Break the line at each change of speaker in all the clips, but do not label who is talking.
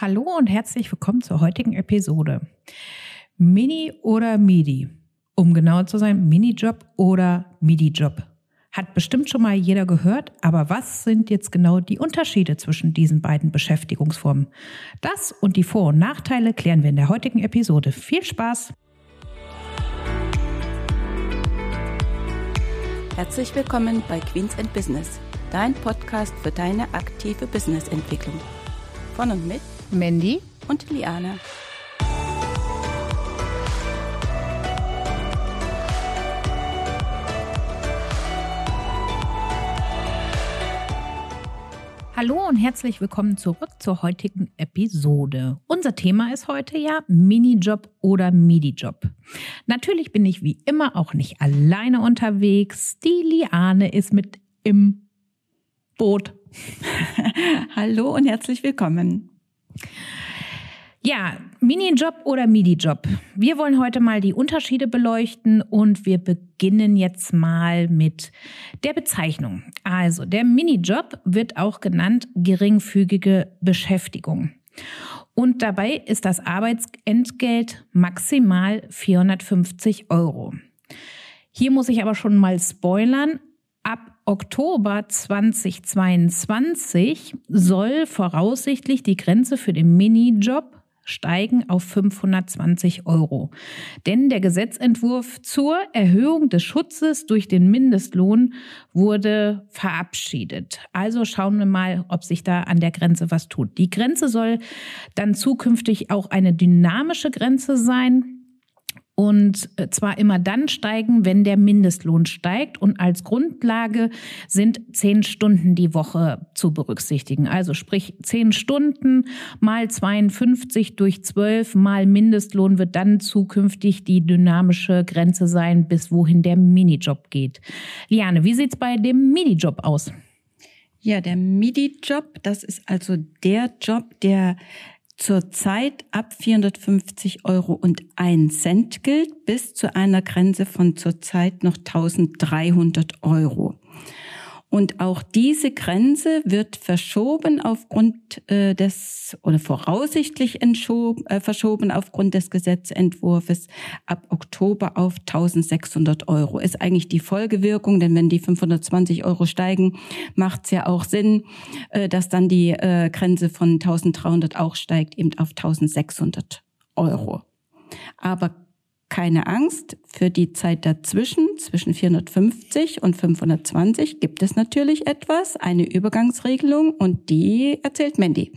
Hallo und herzlich willkommen zur heutigen Episode. Mini oder MIDI? Um genauer zu sein, Minijob oder MIDI-Job. Hat bestimmt schon mal jeder gehört, aber was sind jetzt genau die Unterschiede zwischen diesen beiden Beschäftigungsformen? Das und die Vor- und Nachteile klären wir in der heutigen Episode. Viel Spaß!
Herzlich willkommen bei Queens and Business, dein Podcast für deine aktive Businessentwicklung. Von und mit
Mandy
und Liana.
Hallo und herzlich willkommen zurück zur heutigen Episode. Unser Thema ist heute ja Minijob oder Midi-Job. Natürlich bin ich wie immer auch nicht alleine unterwegs. Die Liane ist mit im Boot.
Hallo und herzlich willkommen.
Ja, Minijob oder Midi-Job. Wir wollen heute mal die Unterschiede beleuchten und wir beginnen jetzt mal mit der Bezeichnung. Also, der Minijob wird auch genannt geringfügige Beschäftigung. Und dabei ist das Arbeitsentgelt maximal 450 Euro. Hier muss ich aber schon mal spoilern. Oktober 2022 soll voraussichtlich die Grenze für den Minijob steigen auf 520 Euro. Denn der Gesetzentwurf zur Erhöhung des Schutzes durch den Mindestlohn wurde verabschiedet. Also schauen wir mal, ob sich da an der Grenze was tut. Die Grenze soll dann zukünftig auch eine dynamische Grenze sein und äh, zwar immer dann steigen, wenn der Mindestlohn steigt und als Grundlage sind zehn Stunden die Woche zu berücksichtigen. Also sprich zehn Stunden mal 52 durch 12 mal Mindestlohn wird dann zukünftig die dynamische Grenze sein, bis wohin der Minijob geht. Liane, wie sieht's bei dem Minijob aus?
Ja, der MIDI-Job, das ist also der Job, der zurzeit ab 450 Euro und 1 Cent gilt bis zu einer Grenze von zurzeit noch 1300 Euro. Und auch diese Grenze wird verschoben aufgrund äh, des oder voraussichtlich äh, verschoben aufgrund des Gesetzentwurfs ab Oktober auf 1600 Euro. Ist eigentlich die Folgewirkung, denn wenn die 520 Euro steigen, macht es ja auch Sinn, äh, dass dann die äh, Grenze von 1300 auch steigt, eben auf 1600 Euro. Aber keine Angst, für die Zeit dazwischen, zwischen 450 und 520, gibt es natürlich etwas, eine Übergangsregelung und die erzählt Mandy.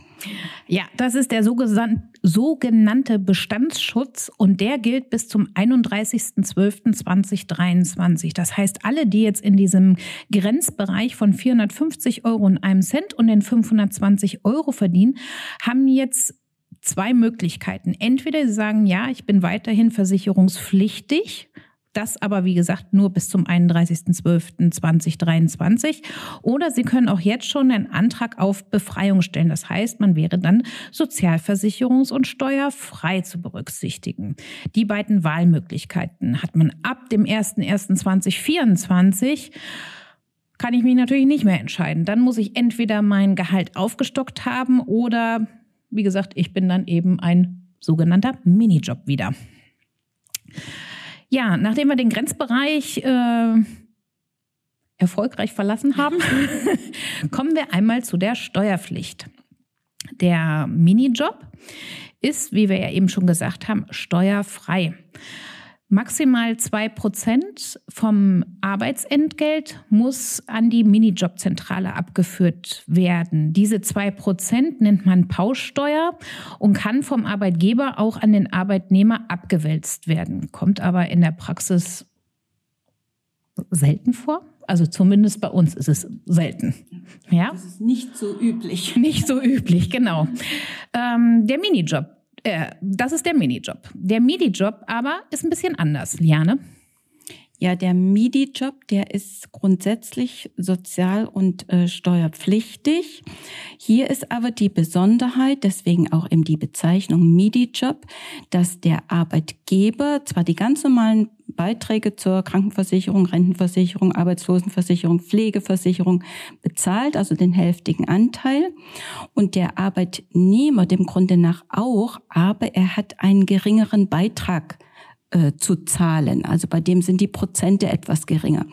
Ja, das ist der sogenannte Bestandsschutz und der gilt bis zum 31.12.2023. Das heißt, alle, die jetzt in diesem Grenzbereich von 450 Euro und einem Cent und den 520 Euro verdienen, haben jetzt zwei Möglichkeiten. Entweder Sie sagen, ja, ich bin weiterhin versicherungspflichtig. Das aber, wie gesagt, nur bis zum 31.12.2023. Oder Sie können auch jetzt schon einen Antrag auf Befreiung stellen. Das heißt, man wäre dann sozialversicherungs- und steuerfrei zu berücksichtigen. Die beiden Wahlmöglichkeiten hat man ab dem 01.01.2024 kann ich mich natürlich nicht mehr entscheiden. Dann muss ich entweder mein Gehalt aufgestockt haben oder wie gesagt, ich bin dann eben ein sogenannter Minijob wieder. Ja, nachdem wir den Grenzbereich äh, erfolgreich verlassen haben, kommen wir einmal zu der Steuerpflicht. Der Minijob ist, wie wir ja eben schon gesagt haben, steuerfrei. Maximal zwei Prozent vom Arbeitsentgelt muss an die Minijobzentrale abgeführt werden. Diese zwei Prozent nennt man Pauschsteuer und kann vom Arbeitgeber auch an den Arbeitnehmer abgewälzt werden. Kommt aber in der Praxis selten vor. Also zumindest bei uns ist es selten.
Ja? Das ist nicht so üblich.
Nicht so üblich, genau. Ähm, der Minijob äh, das ist der Minijob. Der Minijob aber ist ein bisschen anders, Liane.
Ja, der MIDI-Job, der ist grundsätzlich sozial- und äh, steuerpflichtig. Hier ist aber die Besonderheit, deswegen auch eben die Bezeichnung MIDI-Job, dass der Arbeitgeber zwar die ganz normalen Beiträge zur Krankenversicherung, Rentenversicherung, Arbeitslosenversicherung, Pflegeversicherung bezahlt, also den hälftigen Anteil. Und der Arbeitnehmer dem Grunde nach auch, aber er hat einen geringeren Beitrag äh, zu zahlen. Also bei dem sind die Prozente etwas geringer.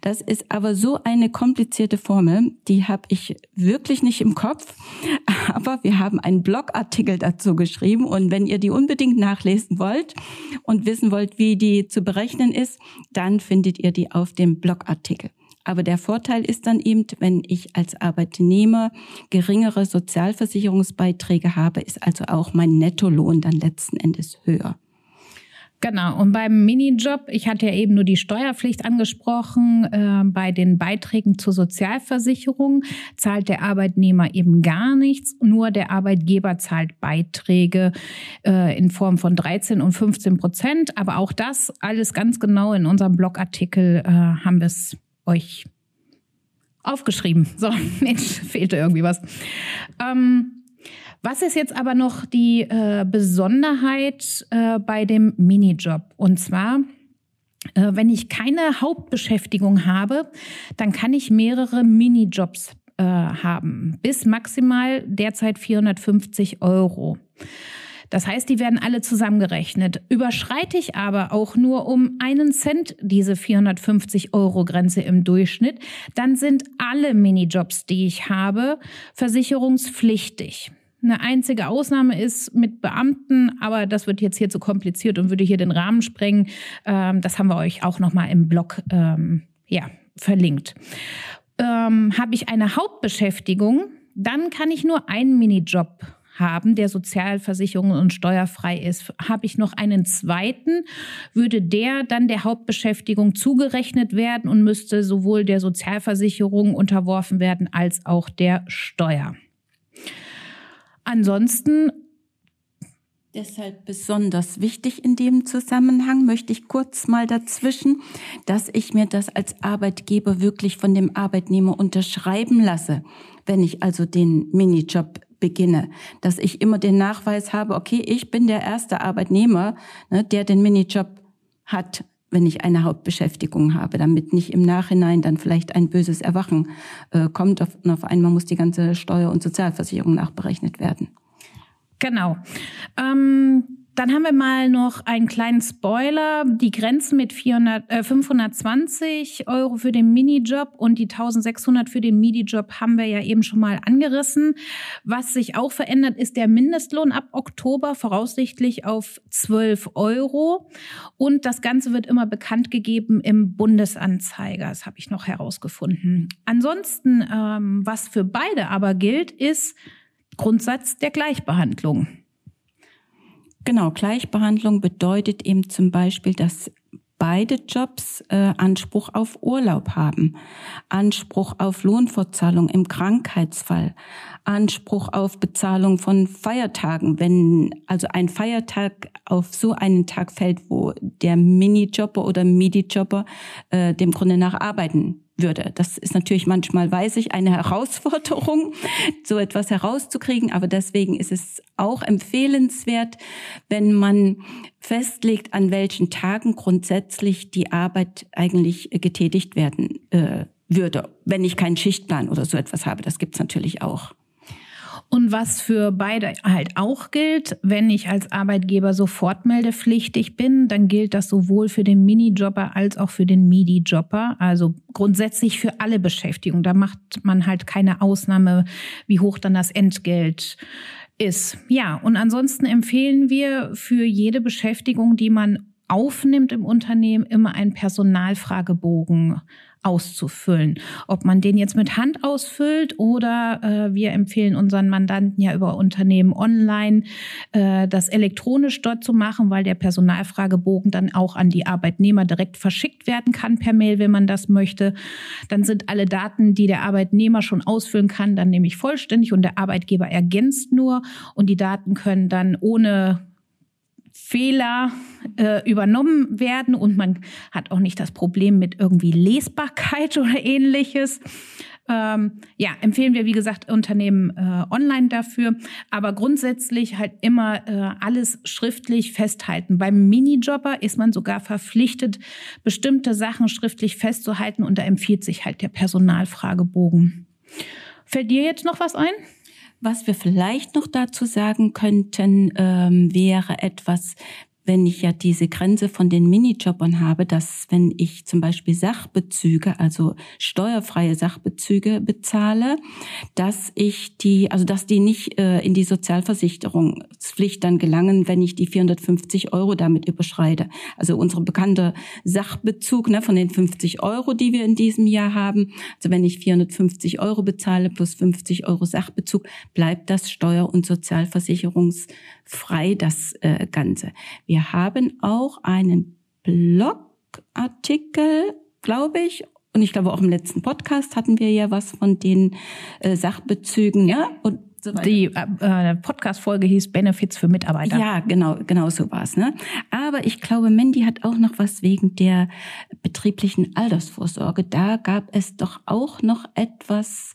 Das ist aber so eine komplizierte Formel, die habe ich wirklich nicht im Kopf. Aber wir haben einen Blogartikel dazu geschrieben und wenn ihr die unbedingt nachlesen wollt und wissen wollt, wie die zu berechnen ist, dann findet ihr die auf dem Blogartikel. Aber der Vorteil ist dann eben, wenn ich als Arbeitnehmer geringere Sozialversicherungsbeiträge habe, ist also auch mein Nettolohn dann letzten Endes höher.
Genau, und beim Minijob, ich hatte ja eben nur die Steuerpflicht angesprochen, äh, bei den Beiträgen zur Sozialversicherung zahlt der Arbeitnehmer eben gar nichts, nur der Arbeitgeber zahlt Beiträge äh, in Form von 13 und 15 Prozent. Aber auch das alles ganz genau in unserem Blogartikel äh, haben wir es euch aufgeschrieben. So, Mensch, fehlte irgendwie was. Ähm, was ist jetzt aber noch die äh, Besonderheit äh, bei dem Minijob? Und zwar, äh, wenn ich keine Hauptbeschäftigung habe, dann kann ich mehrere Minijobs äh, haben, bis maximal derzeit 450 Euro. Das heißt, die werden alle zusammengerechnet. Überschreite ich aber auch nur um einen Cent diese 450 Euro Grenze im Durchschnitt, dann sind alle Minijobs, die ich habe, versicherungspflichtig. Eine einzige Ausnahme ist mit Beamten, aber das wird jetzt hier zu kompliziert und würde hier den Rahmen sprengen. Ähm, das haben wir euch auch nochmal im Blog ähm, ja, verlinkt. Ähm, Habe ich eine Hauptbeschäftigung, dann kann ich nur einen Minijob haben, der Sozialversicherung und steuerfrei ist. Habe ich noch einen zweiten, würde der dann der Hauptbeschäftigung zugerechnet werden und müsste sowohl der Sozialversicherung unterworfen werden als auch der Steuer. Ansonsten
Deshalb besonders wichtig in dem Zusammenhang möchte ich kurz mal dazwischen, dass ich mir das als Arbeitgeber wirklich von dem Arbeitnehmer unterschreiben lasse, wenn ich also den Minijob beginne, dass ich immer den Nachweis habe, okay, ich bin der erste Arbeitnehmer, ne, der den Minijob hat, wenn ich eine Hauptbeschäftigung habe, damit nicht im Nachhinein dann vielleicht ein böses Erwachen äh, kommt und auf einmal muss die ganze Steuer- und Sozialversicherung nachberechnet werden.
Genau. Ähm, dann haben wir mal noch einen kleinen Spoiler. Die Grenzen mit 400, äh, 520 Euro für den Minijob und die 1600 für den Minijob haben wir ja eben schon mal angerissen. Was sich auch verändert, ist der Mindestlohn ab Oktober voraussichtlich auf 12 Euro. Und das Ganze wird immer bekannt gegeben im Bundesanzeiger. Das habe ich noch herausgefunden. Ansonsten, ähm, was für beide aber gilt, ist Grundsatz der Gleichbehandlung.
Genau, Gleichbehandlung bedeutet eben zum Beispiel, dass beide Jobs äh, Anspruch auf Urlaub haben, Anspruch auf Lohnfortzahlung im Krankheitsfall, Anspruch auf Bezahlung von Feiertagen, wenn also ein Feiertag auf so einen Tag fällt, wo der Minijobber oder Midi-Jobber äh, dem Grunde nach arbeiten würde. Das ist natürlich manchmal, weiß ich, eine Herausforderung, so etwas herauszukriegen. Aber deswegen ist es auch empfehlenswert, wenn man festlegt, an welchen Tagen grundsätzlich die Arbeit eigentlich getätigt werden äh, würde, wenn ich keinen Schichtplan oder so etwas habe. Das gibt's natürlich auch.
Und was für beide halt auch gilt, wenn ich als Arbeitgeber sofort meldepflichtig bin, dann gilt das sowohl für den Minijobber als auch für den Midi-Jobber. Also grundsätzlich für alle Beschäftigungen. Da macht man halt keine Ausnahme, wie hoch dann das Entgelt ist. Ja, und ansonsten empfehlen wir für jede Beschäftigung, die man aufnimmt im Unternehmen, immer einen Personalfragebogen auszufüllen. Ob man den jetzt mit Hand ausfüllt oder äh, wir empfehlen unseren Mandanten ja über Unternehmen online äh, das elektronisch dort zu machen, weil der Personalfragebogen dann auch an die Arbeitnehmer direkt verschickt werden kann per Mail, wenn man das möchte. Dann sind alle Daten, die der Arbeitnehmer schon ausfüllen kann, dann nämlich vollständig und der Arbeitgeber ergänzt nur und die Daten können dann ohne Fehler äh, übernommen werden und man hat auch nicht das Problem mit irgendwie Lesbarkeit oder ähnliches. Ähm, ja, empfehlen wir, wie gesagt, Unternehmen äh, online dafür. Aber grundsätzlich halt immer äh, alles schriftlich festhalten. Beim Minijobber ist man sogar verpflichtet, bestimmte Sachen schriftlich festzuhalten und da empfiehlt sich halt der Personalfragebogen. Fällt dir jetzt noch was ein?
Was wir vielleicht noch dazu sagen könnten, ähm, wäre etwas, wenn ich ja diese Grenze von den Minijobbern habe, dass wenn ich zum Beispiel Sachbezüge, also steuerfreie Sachbezüge bezahle, dass ich die, also dass die nicht äh, in die Sozialversicherungspflicht dann gelangen, wenn ich die 450 Euro damit überschreite. Also unsere bekannte Sachbezug ne, von den 50 Euro, die wir in diesem Jahr haben. Also wenn ich 450 Euro bezahle plus 50 Euro Sachbezug, bleibt das steuer- und sozialversicherungsfrei, das äh, Ganze. Wir haben auch einen Blogartikel, glaube ich, und ich glaube auch im letzten Podcast hatten wir ja was von den äh, Sachbezügen, ja, und
so Die äh, Podcast-Folge hieß Benefits für Mitarbeiter.
Ja, genau, genau so war's. Ne? Aber ich glaube, Mandy hat auch noch was wegen der betrieblichen Altersvorsorge. Da gab es doch auch noch etwas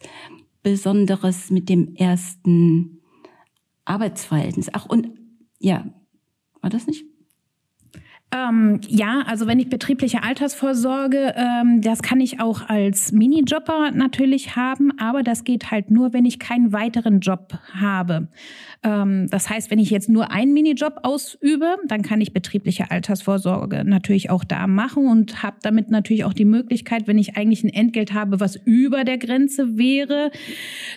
Besonderes mit dem ersten Arbeitsverhältnis. Ach, und ja, war das nicht?
Ähm, ja, also wenn ich betriebliche Altersvorsorge, ähm, das kann ich auch als Minijobber natürlich haben, aber das geht halt nur, wenn ich keinen weiteren Job habe. Ähm, das heißt, wenn ich jetzt nur einen Minijob ausübe, dann kann ich betriebliche Altersvorsorge natürlich auch da machen und habe damit natürlich auch die Möglichkeit, wenn ich eigentlich ein Entgelt habe, was über der Grenze wäre,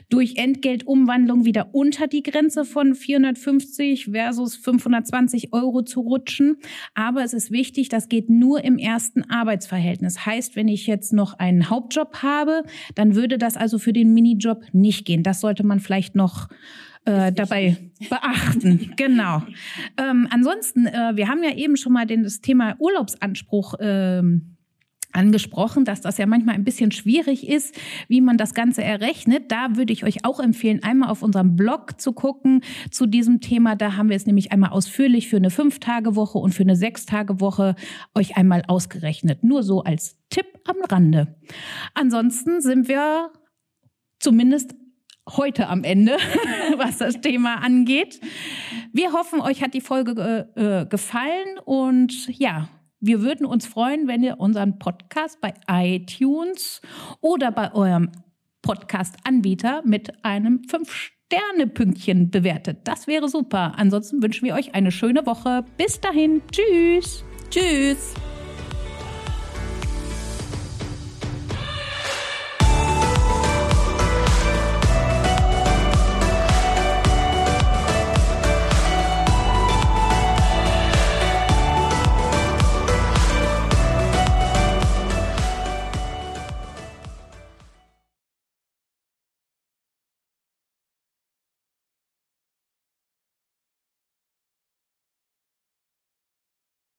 durch Entgeltumwandlung wieder unter die Grenze von 450 versus 520 Euro zu rutschen. Aber es ist wichtig, das geht nur im ersten Arbeitsverhältnis. Heißt, wenn ich jetzt noch einen Hauptjob habe, dann würde das also für den Minijob nicht gehen. Das sollte man vielleicht noch äh, dabei beachten. genau. Ähm, ansonsten, äh, wir haben ja eben schon mal den, das Thema Urlaubsanspruch ähm, angesprochen, dass das ja manchmal ein bisschen schwierig ist, wie man das Ganze errechnet. Da würde ich euch auch empfehlen, einmal auf unserem Blog zu gucken zu diesem Thema. Da haben wir es nämlich einmal ausführlich für eine Fünf-Tage-Woche und für eine Sechs-Tage-Woche euch einmal ausgerechnet. Nur so als Tipp am Rande. Ansonsten sind wir zumindest heute am Ende, was das Thema angeht. Wir hoffen, euch hat die Folge äh, gefallen und ja, wir würden uns freuen, wenn ihr unseren Podcast bei iTunes oder bei eurem Podcast-Anbieter mit einem 5-Sterne-Pünktchen bewertet. Das wäre super. Ansonsten wünschen wir euch eine schöne Woche. Bis dahin. Tschüss.
Tschüss.